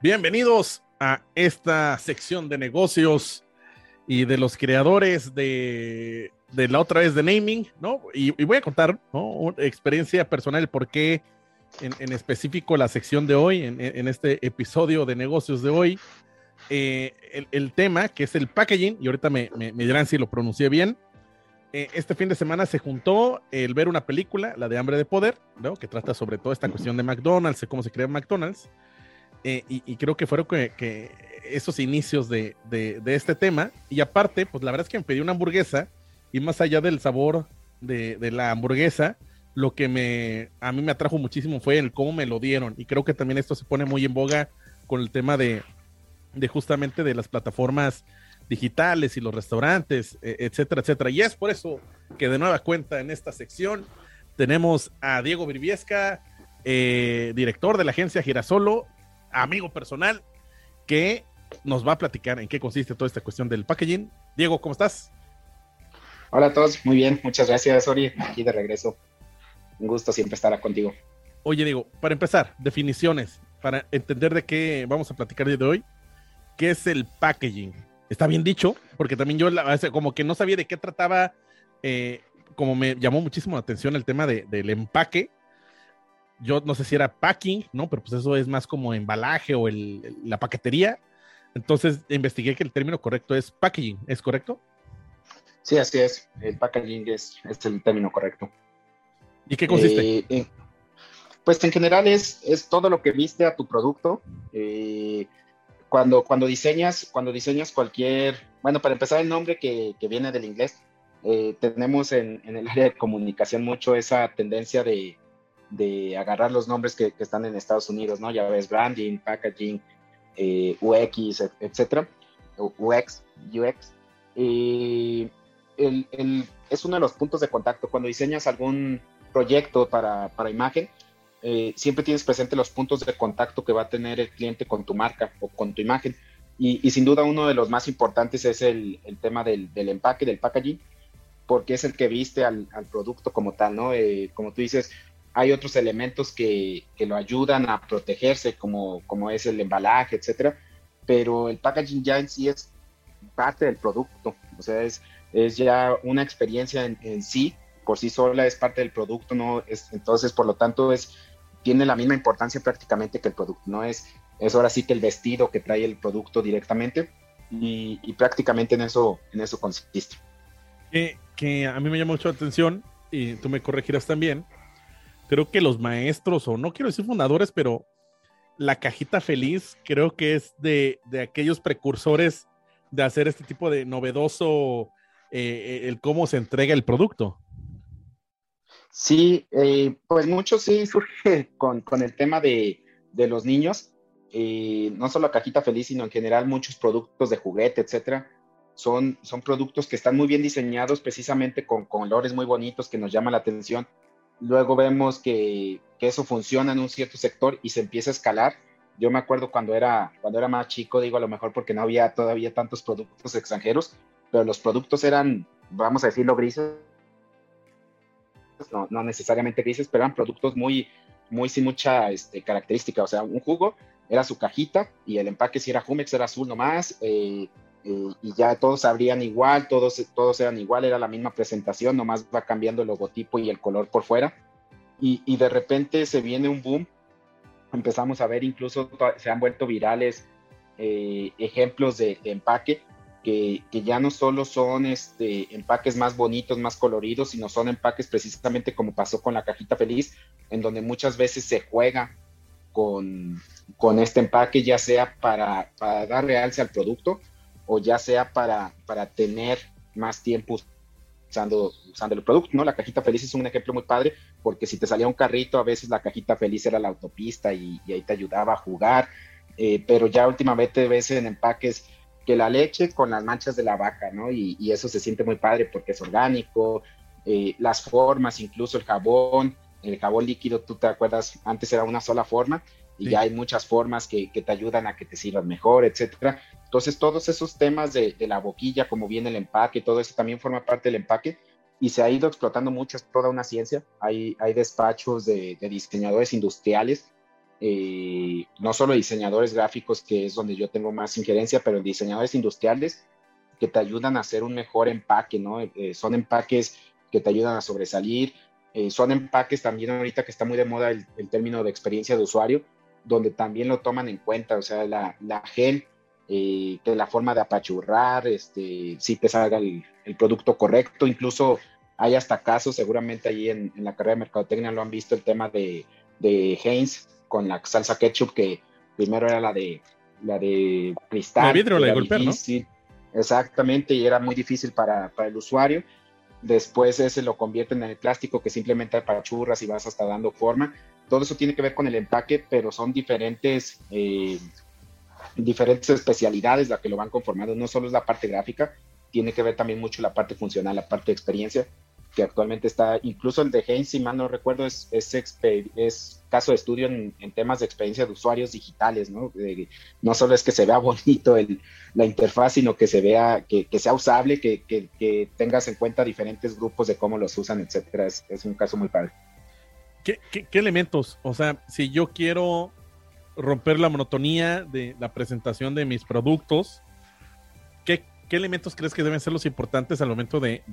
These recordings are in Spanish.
Bienvenidos a esta sección de negocios y de los creadores de, de la otra vez de naming, ¿no? Y, voy a contar. Una experiencia personal, por qué en, específico la sección de hoy, en, este episodio de negocios de hoy, eh, el, tema que es el packaging, y ahorita me, me, me dirán si lo pronuncié bien. Eh, este fin de semana se juntó el ver una película, la de Hambre de Poder, ¿no? Que trata sobre toda esta cuestión de McDonald's, cómo se crea McDonald's. Eh, y, creo que fueron que, esos inicios de, de, de, este tema. Y aparte, pues la verdad es que me pedí una hamburguesa y más allá del sabor de, de, la hamburguesa, lo que me, a mí me atrajo muchísimo fue el cómo me lo dieron. Y creo que también esto se pone muy en boga con el tema de, de justamente de las plataformas digitales y los restaurantes, e, etcétera, etcétera. Y es por eso que de nueva cuenta en esta sección tenemos a Diego Virviesca, eh, director de la agencia Girasolo, amigo personal, que nos va a platicar en qué consiste toda esta cuestión del packaging. Diego, ¿cómo estás? Hola a todos, muy bien, muchas gracias, Ori, aquí de regreso. Un gusto siempre estar contigo. Oye, Diego, para empezar, definiciones, para entender de qué vamos a platicar de hoy, ¿qué es el packaging? Está bien dicho, porque también yo como que no sabía de qué trataba, eh, como me llamó muchísimo la atención el tema de, del empaque, yo no sé si era packing, ¿no? Pero pues eso es más como embalaje o el, la paquetería. Entonces investigué que el término correcto es packaging, ¿es correcto? Sí, así es. El packaging es, es el término correcto. ¿Y qué consiste? Eh, eh, pues en general es, es todo lo que viste a tu producto. Eh, cuando, cuando, diseñas, cuando diseñas cualquier, bueno, para empezar el nombre que, que viene del inglés, eh, tenemos en, en el área de comunicación mucho esa tendencia de, de agarrar los nombres que, que, están en Estados Unidos, ¿no? Ya ves, branding, packaging, eh, UX, etcétera, UX, UX. El, el, es uno de los puntos de contacto. Cuando diseñas algún proyecto para, para imagen, eh, siempre tienes presente los puntos de contacto que va a tener el cliente con tu marca o con tu imagen. Y, y sin duda uno de los más importantes es el, el tema del, del, empaque, del packaging, porque es el que viste al, al producto como tal, ¿no? Eh, como tú dices, hay otros elementos que, que, lo ayudan a protegerse, como, como es el embalaje, etcétera, pero el packaging ya en sí es parte del producto, o sea, es, es ya una experiencia en, en, sí, por sí sola es parte del producto, no es, entonces por lo tanto es, tiene la misma importancia prácticamente que el producto, no es, es ahora sí que el vestido que trae el producto directamente y, y prácticamente en eso, en eso consiste. Que, que a mí me llama mucho la atención y tú me corregirás también, creo que los maestros, o no quiero decir fundadores, pero la cajita feliz creo que es de, de aquellos precursores de hacer este tipo de novedoso, eh, el cómo se entrega el producto. Sí, eh, pues mucho sí surge con, con el tema de, de los niños, eh, no solo la cajita feliz, sino en general muchos productos de juguete, etcétera. Son, son productos que están muy bien diseñados precisamente con, con colores muy bonitos que nos llaman la atención luego vemos que, que, eso funciona en un cierto sector y se empieza a escalar. Yo me acuerdo cuando era, cuando era más chico, digo a lo mejor porque no había todavía tantos productos extranjeros, pero los productos eran, vamos a decirlo, grises, no, no necesariamente grises, pero eran productos muy, muy sin mucha este, característica. O sea, un jugo era su cajita y el empaque si era Jumex era azul nomás, eh, eh, y ya todos abrían igual, todos, todos eran igual, era la misma presentación, nomás va cambiando el logotipo y el color por fuera. Y, y de repente se viene un boom, empezamos a ver incluso, se han vuelto virales eh, ejemplos de, de empaque, que, que, ya no solo son este, empaques más bonitos, más coloridos, sino son empaques precisamente como pasó con la cajita feliz, en donde muchas veces se juega con, este empaque, ya sea para, para, dar realce al producto o ya sea para, para tener más tiempo usando, usando el producto, ¿no? La cajita feliz es un ejemplo muy padre porque si te salía un carrito, a veces la cajita feliz era la autopista y, ahí te ayudaba a jugar, eh, pero ya últimamente ves en empaques que la leche con las manchas de la vaca, ¿no? Y, eso se siente muy padre porque es orgánico, eh, las formas, incluso el jabón, el jabón líquido, tú te acuerdas, antes era una sola forma y ya hay muchas formas que, que, te ayudan a que te sirvan mejor, etcétera. Entonces, todos esos temas de, de, la boquilla, como viene el empaque, todo eso también forma parte del empaque y se ha ido explotando mucho, es toda una ciencia. Hay, hay despachos de, de diseñadores industriales, eh, no solo diseñadores gráficos, que es donde yo tengo más injerencia, pero diseñadores industriales que te ayudan a hacer un mejor empaque, ¿no? Eh, son empaques que te ayudan a sobresalir, eh, son empaques también ahorita que está muy de moda el, el, término de experiencia de usuario, donde también lo toman en cuenta, o sea, la, la gel, eh, que la forma de apachurrar, este, si te salga el, el, producto correcto, incluso hay hasta casos, seguramente ahí en, en, la carrera de mercadotecnia lo han visto, el tema de, de Heinz con la salsa ketchup, que primero era la de la de cristal. La vidrio, la de golpear, ¿no? Exactamente, y era muy difícil para, para el usuario después ese lo convierten en el plástico que simplemente apachurras y vas hasta dando forma. Todo eso tiene que ver con el empaque, pero son diferentes, eh, diferentes especialidades las que lo van conformando. No solo es la parte gráfica, tiene que ver también mucho la parte funcional, la parte de experiencia que actualmente está, incluso el de Heinz, si mal no recuerdo, es, es, caso de estudio en, temas de experiencia de usuarios digitales, ¿no? no solo es que se vea bonito el, la interfaz, sino que se vea, que, que sea usable, que, que, que, tengas en cuenta diferentes grupos de cómo los usan, etcétera. Es, es un caso muy padre. ¿Qué, ¿Qué, elementos? O sea, si yo quiero romper la monotonía de la presentación de mis productos, ¿qué, qué elementos crees que deben ser los importantes al momento de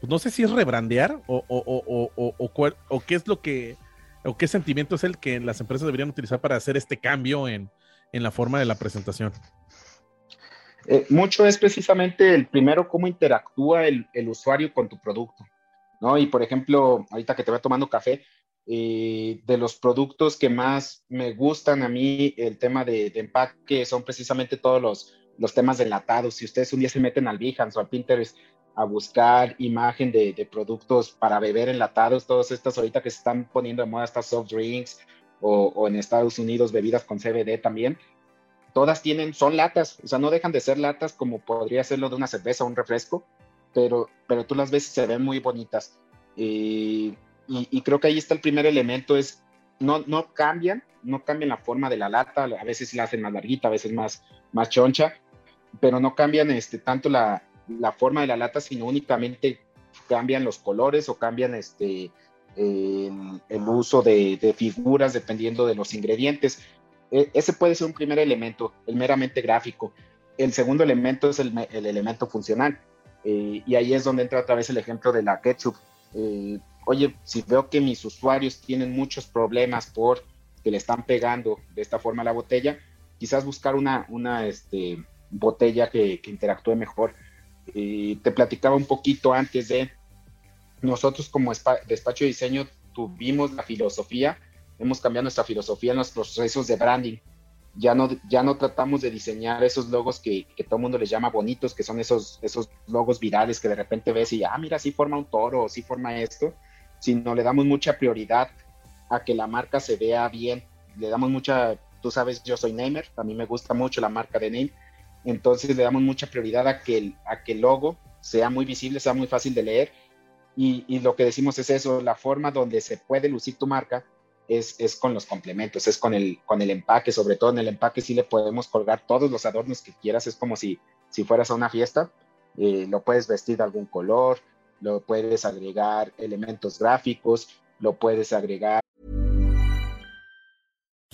pues no sé si es rebrandear o, o, o, o, o qué es lo que, o qué sentimiento es el que las empresas deberían utilizar para hacer este cambio en, en la forma de la presentación. Eh, mucho es precisamente el primero, cómo interactúa el, el, usuario con tu producto, ¿no? Y por ejemplo, ahorita que te voy tomando café, eh, de los productos que más me gustan a mí, el tema de, de empaque son precisamente todos los, los temas de enlatados. Si ustedes un día se meten al Behance o al Pinterest a buscar imagen de, de, productos para beber enlatados, todas estas ahorita que se están poniendo de moda, estas soft drinks o, o, en Estados Unidos bebidas con CBD también, todas tienen, son latas, o sea, no dejan de ser latas como podría serlo de una cerveza o un refresco, pero, pero tú las ves y se ven muy bonitas. Eh, y, y, creo que ahí está el primer elemento, es no, no cambian, no cambian la forma de la lata, a veces la hacen más larguita, a veces más, más choncha, pero no cambian este, tanto la, la forma de la lata, sino únicamente cambian los colores o cambian este, el, uso de, figuras dependiendo de los ingredientes. E, ese puede ser un primer elemento, el meramente gráfico. El segundo elemento es el, el elemento funcional. Eh, y ahí es donde entra otra vez el ejemplo de la ketchup. Eh, oye, si veo que mis usuarios tienen muchos problemas por que le están pegando de esta forma la botella, quizás buscar una, una este, botella que, que interactúe mejor y te platicaba un poquito antes de nosotros como despacho de diseño tuvimos la filosofía, hemos cambiado nuestra filosofía en los procesos de branding. Ya no, ya no tratamos de diseñar esos logos que, todo el mundo les llama bonitos, que son esos, esos logos virales que de repente ves y, ah, mira, sí forma un toro, o sí forma esto, sino le damos mucha prioridad a que la marca se vea bien. Le damos mucha, tú sabes, yo soy Namer, a mí me gusta mucho la marca de Name, entonces le damos mucha prioridad a que el, a que logo sea muy visible, sea muy fácil de leer. Y, y, lo que decimos es eso, la forma donde se puede lucir tu marca es, es con los complementos, es con el, con el empaque, sobre todo en el empaque sí le podemos colgar todos los adornos que quieras, es como si, si fueras a una fiesta, eh, lo puedes vestir de algún color, lo puedes agregar elementos gráficos, lo puedes agregar.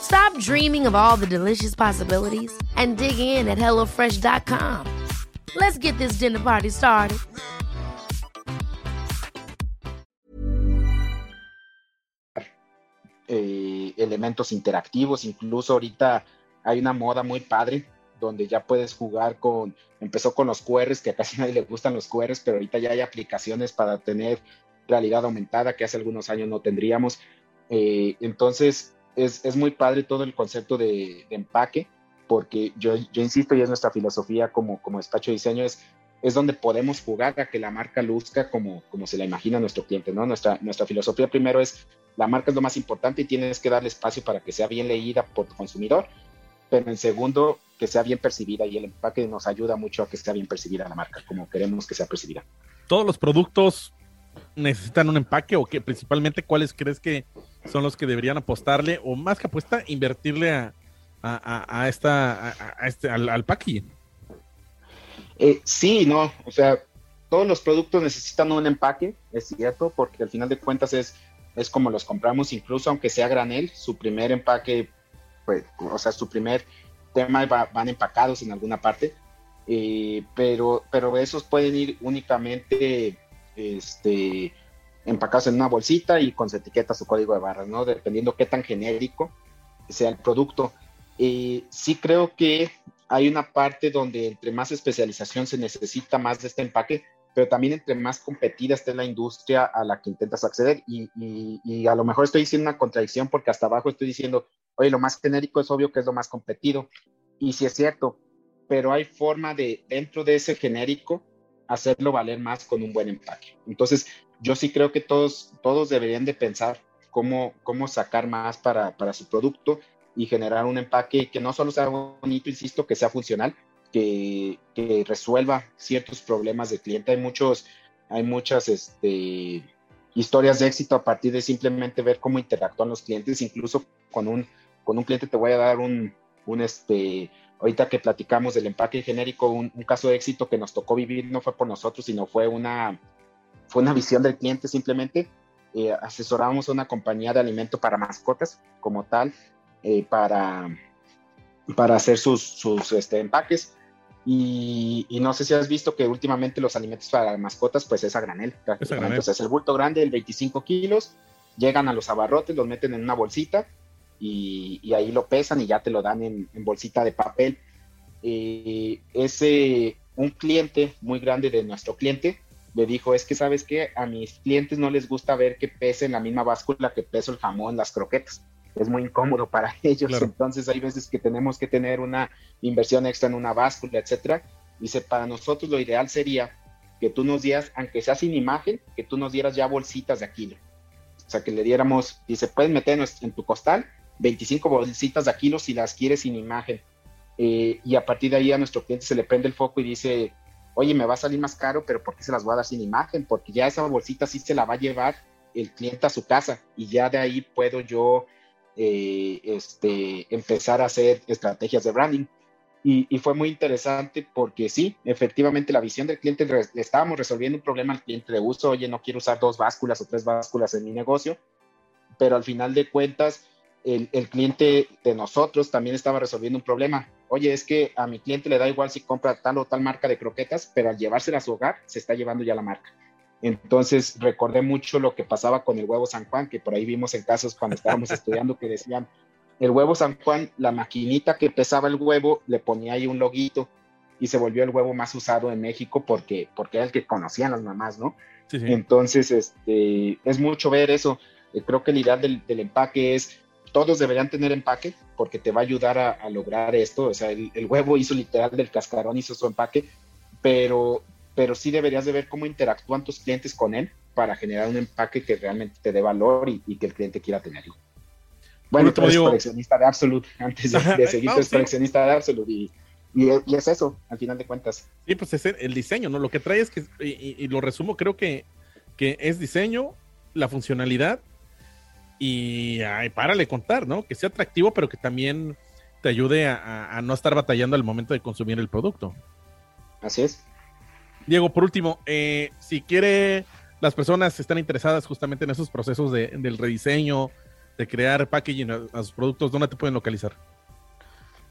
Stop dreaming of all the delicious possibilities and dig in at HelloFresh.com. Let's get this dinner party started. Eh, elementos interactivos, incluso ahorita hay una moda muy padre donde ya puedes jugar con, empezó con los QRs, que a casi nadie le gustan los QRs, pero ahorita ya hay aplicaciones para tener realidad aumentada que hace algunos años no tendríamos. Eh, entonces, es, es, muy padre todo el concepto de, empaque, porque yo, yo, insisto, y es nuestra filosofía como, como despacho de diseño, es, es donde podemos jugar a que la marca luzca como, como se la imagina nuestro cliente, ¿no? Nuestra, nuestra filosofía primero es, la marca es lo más importante y tienes que darle espacio para que sea bien leída por tu consumidor, pero en segundo, que sea bien percibida y el empaque nos ayuda mucho a que sea bien percibida la marca, como queremos que sea percibida. Todos los productos necesitan un empaque o que principalmente cuáles crees que son los que deberían apostarle o más que apuesta, invertirle a, a, a esta, a, este, al, al? Eh, sí, no, o sea, todos los productos necesitan un empaque, es cierto, porque al final de cuentas es, es como los compramos, incluso aunque sea granel, su primer empaque, pues, o sea, su primer tema va, van empacados en alguna parte, eh, pero, pero esos pueden ir únicamente este, empacados en una bolsita y con su etiqueta, su código de barras, ¿no? Dependiendo qué tan genérico sea el producto. Eh, sí creo que hay una parte donde entre más especialización se necesita más de este empaque, pero también entre más competida esté la industria a la que intentas acceder. Y, y, y, a lo mejor estoy diciendo una contradicción porque hasta abajo estoy diciendo, oye, lo más genérico es obvio que es lo más competido. Y sí es cierto, pero hay forma de, dentro de ese genérico, hacerlo valer más con un buen empaque. Entonces, yo sí creo que todos, todos deberían de pensar cómo, cómo sacar más para, para su producto y generar un empaque que no solo sea bonito, insisto, que sea funcional, que, que resuelva ciertos problemas del cliente. Hay muchos, hay muchas este, historias de éxito a partir de simplemente ver cómo interactúan los clientes, incluso con un, con un cliente te voy a dar un, un este, ahorita que platicamos del empaque genérico, un, un, caso de éxito que nos tocó vivir no fue por nosotros, sino fue una, fue una visión del cliente simplemente. Eh, asesoramos a una compañía de alimento para mascotas como tal, eh, para, para hacer sus, sus este, empaques. Y, y, no sé si has visto que últimamente los alimentos para mascotas, pues es a granel. Es, a granel. Entonces, el bulto grande, el 25 kilos, llegan a los abarrotes, los meten en una bolsita y, y, ahí lo pesan y ya te lo dan en, en bolsita de papel. Eh, ese, un cliente muy grande de nuestro cliente le dijo, es que sabes que a mis clientes no les gusta ver que pese en la misma báscula que peso el jamón, las croquetas. Es muy incómodo para ellos, claro. entonces hay veces que tenemos que tener una inversión extra en una báscula, etcétera. Dice, para nosotros lo ideal sería que tú nos dieras, aunque sea sin imagen, que tú nos dieras ya bolsitas de aquilo. O sea, que le diéramos, dice, puedes meter en tu costal 25 bolsitas de kilo si las quieres sin imagen. Eh, y a partir de ahí a nuestro cliente se le prende el foco y dice, oye, me va a salir más caro, pero ¿por qué se las voy a dar sin imagen? Porque ya esa bolsita sí se la va a llevar el cliente a su casa y ya de ahí puedo yo eh, este, empezar a hacer estrategias de branding. Y, y, fue muy interesante porque sí, efectivamente la visión del cliente, le estábamos resolviendo un problema al cliente de uso, oye, no quiero usar dos básculas o tres básculas en mi negocio, pero al final de cuentas, el, el, cliente de nosotros también estaba resolviendo un problema. Oye, es que a mi cliente le da igual si compra tal o tal marca de croquetas, pero al llevársela a su hogar, se está llevando ya la marca. Entonces recordé mucho lo que pasaba con el huevo San Juan, que por ahí vimos en casos cuando estábamos estudiando que decían, el huevo San Juan, la maquinita que pesaba el huevo, le ponía ahí un loguito y se volvió el huevo más usado en México porque, porque era el que conocían las mamás, ¿no? Sí, sí. Entonces, este, es mucho ver eso. Creo que la idea del, del empaque es todos deberían tener empaque porque te va a ayudar a, a lograr esto. O sea, el, el, huevo hizo literal del cascarón, hizo su empaque, pero, pero sí deberías de ver cómo interactúan tus clientes con él para generar un empaque que realmente te dé valor y, y que el cliente quiera tenerlo. Bueno, tú eres coleccionista de Absolute, antes de, seguir, tú eres coleccionista de Absolute y, y, es eso, al final de cuentas. Sí, pues es el diseño, ¿no? Lo que trae es que, y, lo resumo, creo que, que es diseño, la funcionalidad y ay, párale contar, ¿no? Que sea atractivo, pero que también te ayude a, no estar batallando al momento de consumir el producto. Así es. Diego, por último, eh, si quiere, las personas están interesadas justamente en esos procesos de, del rediseño, de crear packaging a, sus productos, ¿dónde te pueden localizar?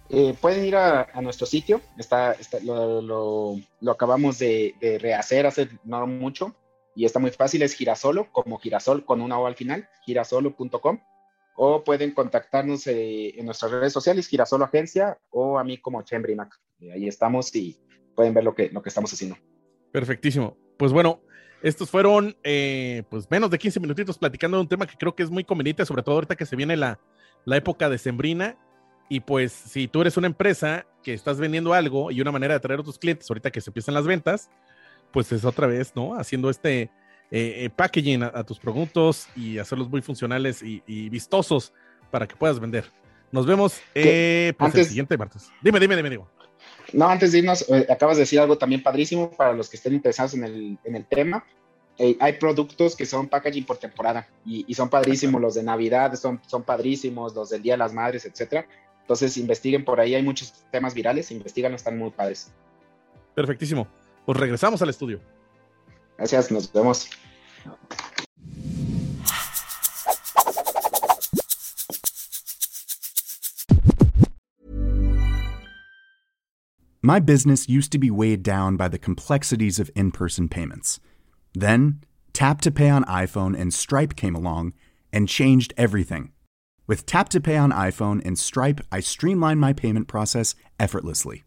Eh, pueden ir a, nuestro sitio, está, lo, acabamos de, de, rehacer hace no mucho, y está muy fácil, es girasolo, como girasol con una O al final, girasolo.com, o pueden contactarnos eh, en nuestras redes sociales, Girasolo Agencia, o a mí como Chembrimac. Eh, ahí estamos y pueden ver lo que, lo que estamos haciendo. Perfectísimo. Pues bueno, estos fueron eh, pues menos de 15 minutitos platicando de un tema que creo que es muy conveniente, sobre todo ahorita que se viene la, la época de Sembrina. Y pues si tú eres una empresa que estás vendiendo algo y una manera de atraer a tus clientes ahorita que se empiezan las ventas, pues es otra vez, ¿no? Haciendo este eh, eh, packaging a, tus productos y hacerlos muy funcionales y, vistosos para que puedas vender. Nos vemos eh, pues, el siguiente martes. Dime, dime, dime, digo. No, antes de irnos, acabas de decir algo también padrísimo para los que estén interesados en el, en el tema. hay productos que son packaging por temporada y, son padrísimos, los de Navidad son, son padrísimos, los del Día de las Madres, etcétera. Entonces investiguen por ahí, hay muchos temas virales, investigan, están muy padres. Perfectísimo. Pues regresamos al estudio. Gracias, nos vemos. My business used to be weighed down by the complexities of in person payments. Then, Tap to Pay on iPhone and Stripe came along and changed everything. With Tap to Pay on iPhone and Stripe, I streamlined my payment process effortlessly.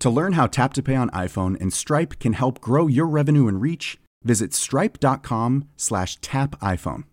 To learn how Tap to Pay on iPhone and Stripe can help grow your revenue and reach, visit stripe.com slash tap iPhone.